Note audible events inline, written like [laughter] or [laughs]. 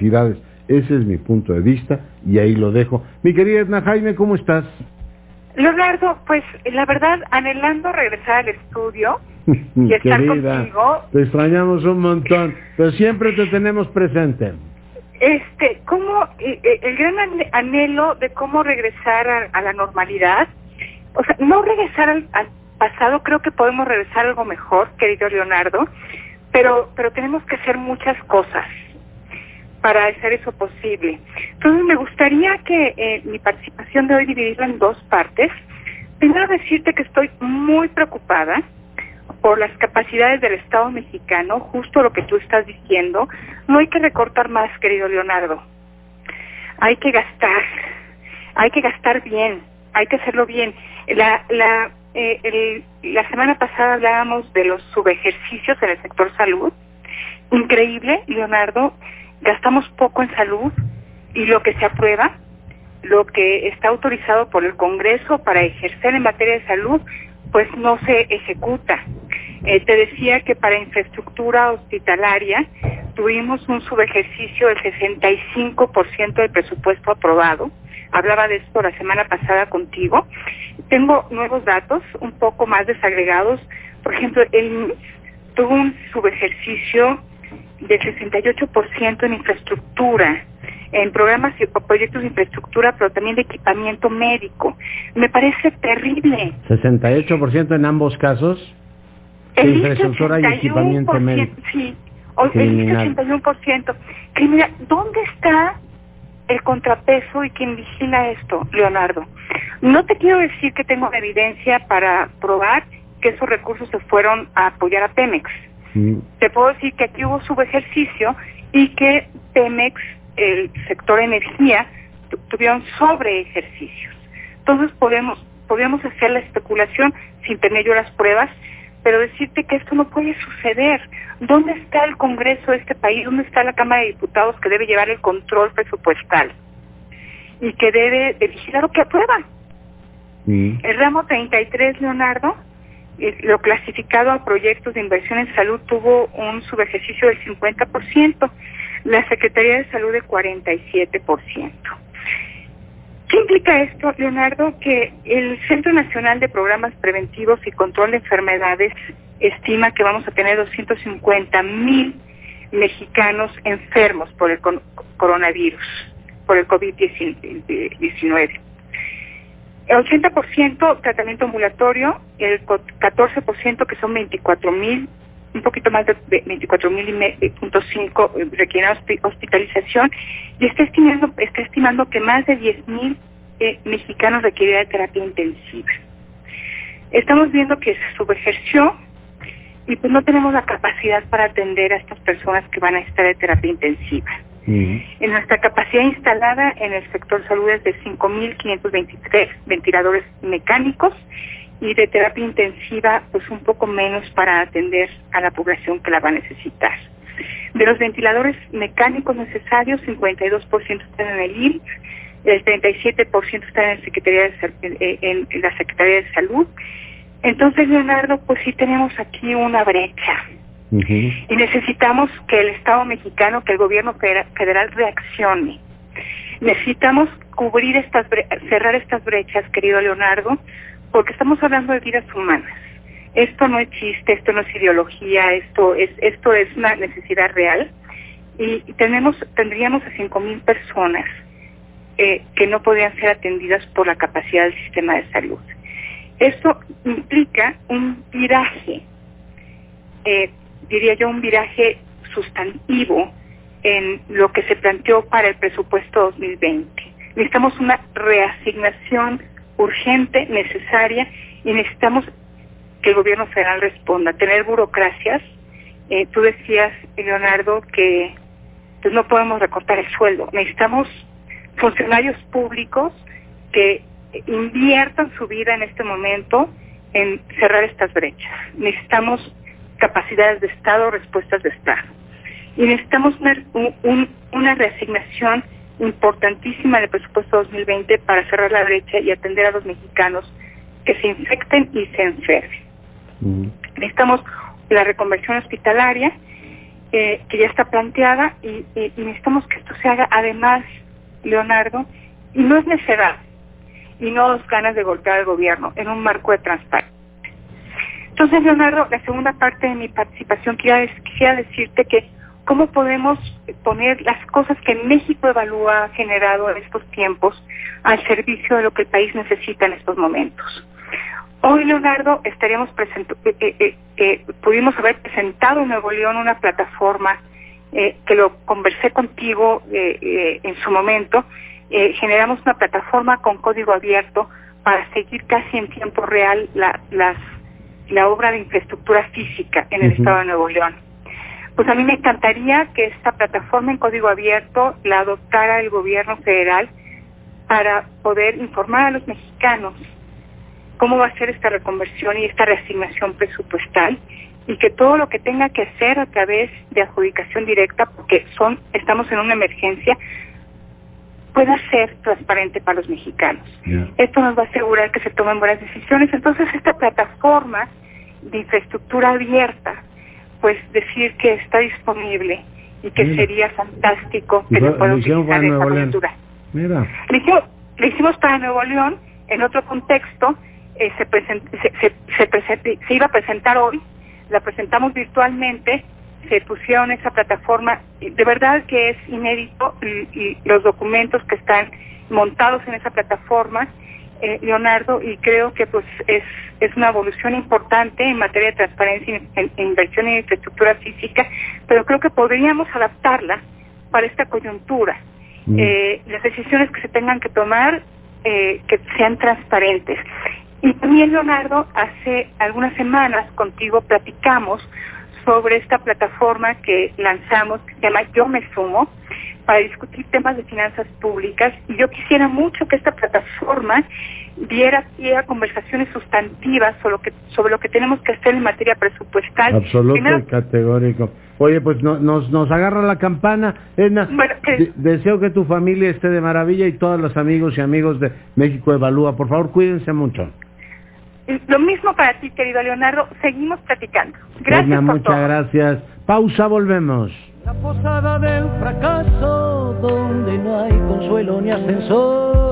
Ese es mi punto de vista y ahí lo dejo. Mi querida Edna Jaime, ¿cómo estás? Leonardo, pues la verdad, anhelando regresar al estudio [laughs] y estar contigo. Te extrañamos un montón, pero siempre te tenemos presente. Este, cómo el gran anhelo de cómo regresar a, la normalidad, o sea, no regresar al, pasado, creo que podemos regresar a algo mejor, querido Leonardo, pero pero tenemos que hacer muchas cosas para hacer eso posible. Entonces me gustaría que eh, mi participación de hoy dividirla en dos partes. Primero decirte que estoy muy preocupada por las capacidades del Estado mexicano, justo lo que tú estás diciendo. No hay que recortar más, querido Leonardo. Hay que gastar, hay que gastar bien, hay que hacerlo bien. La, la, eh, la semana pasada hablábamos de los subejercicios en el sector salud. Increíble, Leonardo gastamos poco en salud y lo que se aprueba, lo que está autorizado por el Congreso para ejercer en materia de salud, pues no se ejecuta. Eh, te decía que para infraestructura hospitalaria tuvimos un subejercicio del 65% del presupuesto aprobado. Hablaba de esto la semana pasada contigo. Tengo nuevos datos, un poco más desagregados. Por ejemplo, el tuvo un subejercicio del 68% en infraestructura, en programas y proyectos de infraestructura, pero también de equipamiento médico. Me parece terrible. ¿68% en ambos casos? El infraestructura y equipamiento médico. Sí, el 81%. Criminal. ¿Dónde está el contrapeso y quién vigila esto, Leonardo? No te quiero decir que tengo evidencia para probar que esos recursos se fueron a apoyar a Pemex te puedo decir que aquí hubo subejercicio y que Pemex, el sector energía, tuvieron sobre ejercicios. Entonces podemos, podemos hacer la especulación sin tener yo las pruebas, pero decirte que esto no puede suceder. ¿Dónde está el Congreso de este país? ¿Dónde está la Cámara de Diputados que debe llevar el control presupuestal? Y que debe de vigilar lo que aprueba. El ramo 33, Leonardo, lo clasificado a proyectos de inversión en salud tuvo un subejercicio del 50%, la Secretaría de Salud de 47%. ¿Qué implica esto, Leonardo? Que el Centro Nacional de Programas Preventivos y Control de Enfermedades estima que vamos a tener 250 mil mexicanos enfermos por el coronavirus, por el COVID-19 el 80% tratamiento ambulatorio, el 14% que son 24 mil, un poquito más de 24 mil y punto cinco eh, requieren hospitalización y está estimando, está estimando que más de 10 mil eh, mexicanos requerirán terapia intensiva. Estamos viendo que se subejerció y pues no tenemos la capacidad para atender a estas personas que van a estar de terapia intensiva. En nuestra capacidad instalada en el sector salud es de 5.523 ventiladores mecánicos y de terapia intensiva pues un poco menos para atender a la población que la va a necesitar. De los ventiladores mecánicos necesarios, 52% están en el IMSS, el 37% están de, eh, en la Secretaría de Salud. Entonces, Leonardo, pues sí tenemos aquí una brecha. Y necesitamos que el Estado mexicano, que el gobierno federal reaccione. Necesitamos cubrir estas, cerrar estas brechas, querido Leonardo, porque estamos hablando de vidas humanas. Esto no es chiste, esto no es ideología, esto es, esto es una necesidad real. Y tenemos, tendríamos a cinco mil personas eh, que no podrían ser atendidas por la capacidad del sistema de salud. Esto implica un viraje eh, diría yo, un viraje sustantivo en lo que se planteó para el presupuesto 2020. Necesitamos una reasignación urgente, necesaria, y necesitamos que el gobierno federal responda. Tener burocracias, eh, tú decías, Leonardo, que pues no podemos recortar el sueldo. Necesitamos funcionarios públicos que inviertan su vida en este momento en cerrar estas brechas. Necesitamos capacidades de Estado, respuestas de Estado. Y necesitamos una, reasignación importantísima del presupuesto 2020 para cerrar la brecha y atender a los mexicanos que se infecten y se enfermen. Necesitamos la reconversión hospitalaria eh, que ya está planteada y, necesitamos que esto se haga además, Leonardo, y no es necesidad y no es ganas de golpear al gobierno en un marco de transparencia. Entonces, Leonardo, la segunda parte de mi participación quisiera, decirte que cómo podemos poner las cosas que México Evalúa generado en estos tiempos al servicio de lo que el país necesita en estos momentos. Hoy, Leonardo, estaríamos eh, eh, eh, pudimos haber presentado en Nuevo León una plataforma que lo conversé contigo en su momento. generamos una plataforma con código abierto para seguir casi en tiempo real la, la obra de infraestructura física en el Estado de Nuevo León. Pues a mí me encantaría que esta plataforma en código abierto la adoptara el gobierno federal para poder informar a los mexicanos cómo va a ser esta reconversión y esta reasignación presupuestal y que todo lo que tenga que hacer a través de adjudicación directa, porque son estamos en una emergencia, pueda ser transparente para los mexicanos. Esto nos va a asegurar que se tomen buenas decisiones. Entonces, esta plataforma de infraestructura abierta, pues decir que está disponible y que sería fantástico que se pueda utilizar esta coyuntura. Mira. Le hicimos para Nuevo León en otro contexto eh, se, se, iba a presentar hoy, la presentamos virtualmente, se pusieron esa plataforma, de verdad que es inédito y, los documentos que están montados en esa plataforma, eh, Leonardo, y creo que pues es, es una evolución importante en materia de transparencia en, inversión en infraestructura física, pero creo que podríamos adaptarla para esta coyuntura. Mm. Eh, las decisiones que se tengan que tomar que sean transparentes. Y también, Leonardo, hace algunas semanas contigo platicamos sobre esta plataforma que lanzamos, que se llama Yo Me Sumo, para discutir temas de finanzas públicas. Y yo quisiera mucho que esta plataforma diera pie a conversaciones sustantivas sobre lo que, sobre lo que tenemos que hacer en materia presupuestal. Absoluto y categórico. Oye, pues nos, nos agarra la campana. Edna, deseo que tu familia esté de maravilla y todos los amigos y amigos de México Evalúa. Por favor, cuídense mucho. Lo mismo para ti, querido Leonardo. Seguimos platicando. Gracias. muchas gracias. Pausa, volvemos. La posada del fracaso, donde no hay consuelo ni ascensor